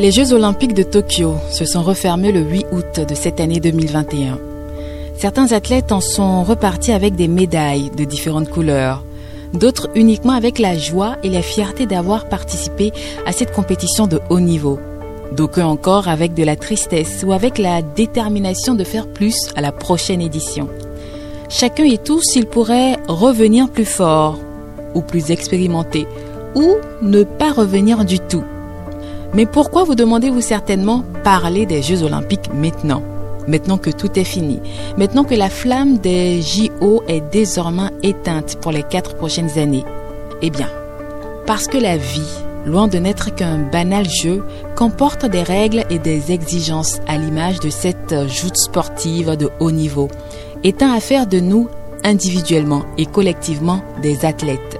Les Jeux olympiques de Tokyo se sont refermés le 8 août de cette année 2021. Certains athlètes en sont repartis avec des médailles de différentes couleurs, d'autres uniquement avec la joie et la fierté d'avoir participé à cette compétition de haut niveau. D'aucuns encore avec de la tristesse ou avec la détermination de faire plus à la prochaine édition. Chacun et tous, il pourrait revenir plus fort ou plus expérimenté ou ne pas revenir du tout. Mais pourquoi vous demandez-vous certainement parler des Jeux olympiques maintenant Maintenant que tout est fini, maintenant que la flamme des JO est désormais éteinte pour les quatre prochaines années? Eh bien, parce que la vie, loin de n'être qu'un banal jeu, comporte des règles et des exigences à l'image de cette joute sportive de haut niveau, étant à faire de nous individuellement et collectivement des athlètes.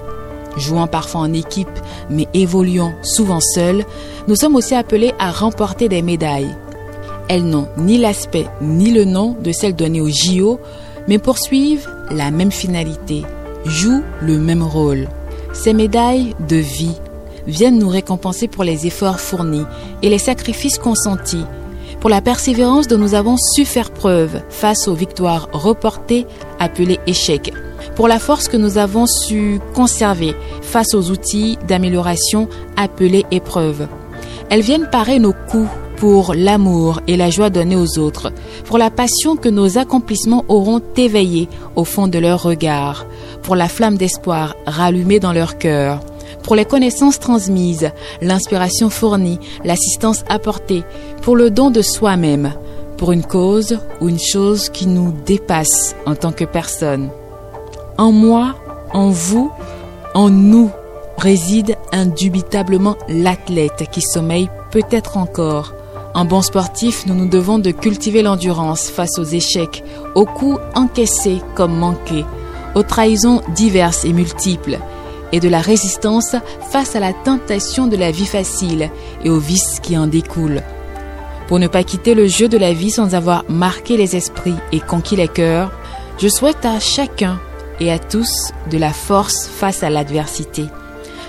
Jouant parfois en équipe, mais évoluant souvent seuls, nous sommes aussi appelés à remporter des médailles. Elles n'ont ni l'aspect ni le nom de celles données au JO, mais poursuivent la même finalité, jouent le même rôle. Ces médailles de vie viennent nous récompenser pour les efforts fournis et les sacrifices consentis, pour la persévérance dont nous avons su faire preuve face aux victoires reportées appelées échecs, pour la force que nous avons su conserver face aux outils d'amélioration appelés épreuves. Elles viennent parer nos coups pour l'amour et la joie donnée aux autres, pour la passion que nos accomplissements auront éveillée au fond de leur regard, pour la flamme d'espoir rallumée dans leur cœur, pour les connaissances transmises, l'inspiration fournie, l'assistance apportée, pour le don de soi-même, pour une cause ou une chose qui nous dépasse en tant que personne. En moi, en vous, en nous réside indubitablement l'athlète qui sommeille peut-être encore. En bon sportif, nous nous devons de cultiver l'endurance face aux échecs, aux coups encaissés comme manqués, aux trahisons diverses et multiples, et de la résistance face à la tentation de la vie facile et aux vices qui en découlent. Pour ne pas quitter le jeu de la vie sans avoir marqué les esprits et conquis les cœurs, je souhaite à chacun et à tous de la force face à l'adversité,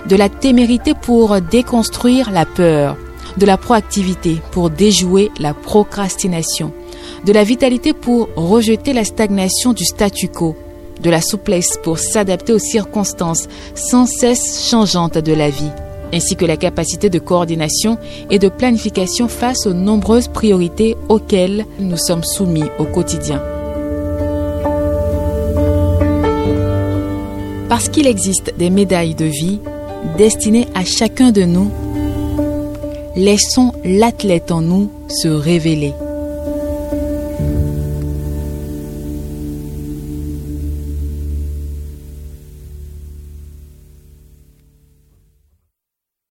de la témérité pour déconstruire la peur, de la proactivité pour déjouer la procrastination, de la vitalité pour rejeter la stagnation du statu quo, de la souplesse pour s'adapter aux circonstances sans cesse changeantes de la vie, ainsi que la capacité de coordination et de planification face aux nombreuses priorités auxquelles nous sommes soumis au quotidien. Parce qu'il existe des médailles de vie destinées à chacun de nous, laissons l'athlète en nous se révéler.